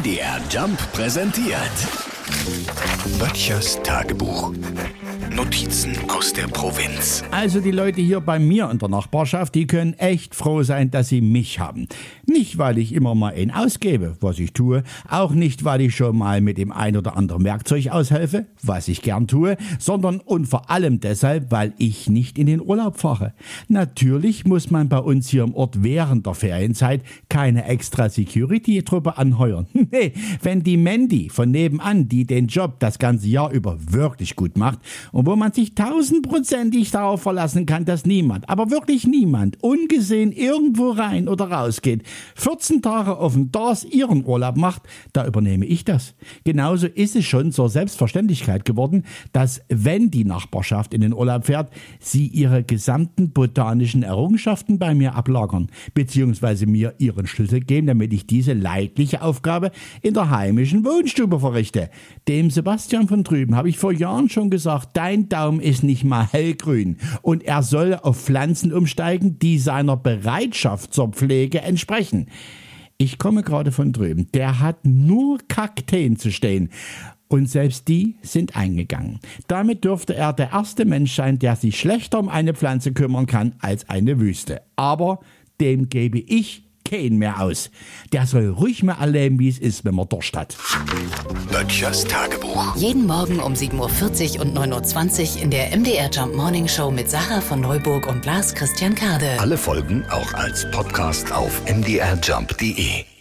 MDR Jump präsentiert. Böttchers Tagebuch. Notizen aus der Provinz. Also die Leute hier bei mir in der Nachbarschaft, die können echt froh sein, dass sie mich haben. Nicht, weil ich immer mal ein ausgebe, was ich tue, auch nicht, weil ich schon mal mit dem ein oder anderen Werkzeug aushelfe, was ich gern tue, sondern und vor allem deshalb, weil ich nicht in den Urlaub fahre. Natürlich muss man bei uns hier im Ort während der Ferienzeit keine extra Security-Truppe anheuern. nee, wenn die Mandy von nebenan, die den Job das ganze Jahr über wirklich gut macht und wo man sich tausendprozentig darauf verlassen kann, dass niemand, aber wirklich niemand, ungesehen irgendwo rein oder rausgeht, 14 Tage auf dem DARS ihren Urlaub macht, da übernehme ich das. Genauso ist es schon zur Selbstverständlichkeit geworden, dass wenn die Nachbarschaft in den Urlaub fährt, sie ihre gesamten botanischen Errungenschaften bei mir ablagern, beziehungsweise mir ihren Schlüssel geben, damit ich diese leidliche Aufgabe in der heimischen Wohnstube verrichte. Dem Sebastian von drüben habe ich vor Jahren schon gesagt, dein Daumen ist nicht mal hellgrün und er soll auf Pflanzen umsteigen, die seiner Bereitschaft zur Pflege entsprechen. Ich komme gerade von drüben. Der hat nur Kakteen zu stehen. Und selbst die sind eingegangen. Damit dürfte er der erste Mensch sein, der sich schlechter um eine Pflanze kümmern kann als eine Wüste. Aber dem gebe ich keinen mehr aus. Der soll ruhig mal erleben, wie es ist, wenn man Durst hat. Böttchers Tagebuch. Jeden Morgen um 7.40 Uhr und 9.20 Uhr in der MDR Jump Morning Show mit Sarah von Neuburg und Lars Christian Kade. Alle Folgen auch als Podcast auf mdrjump.de.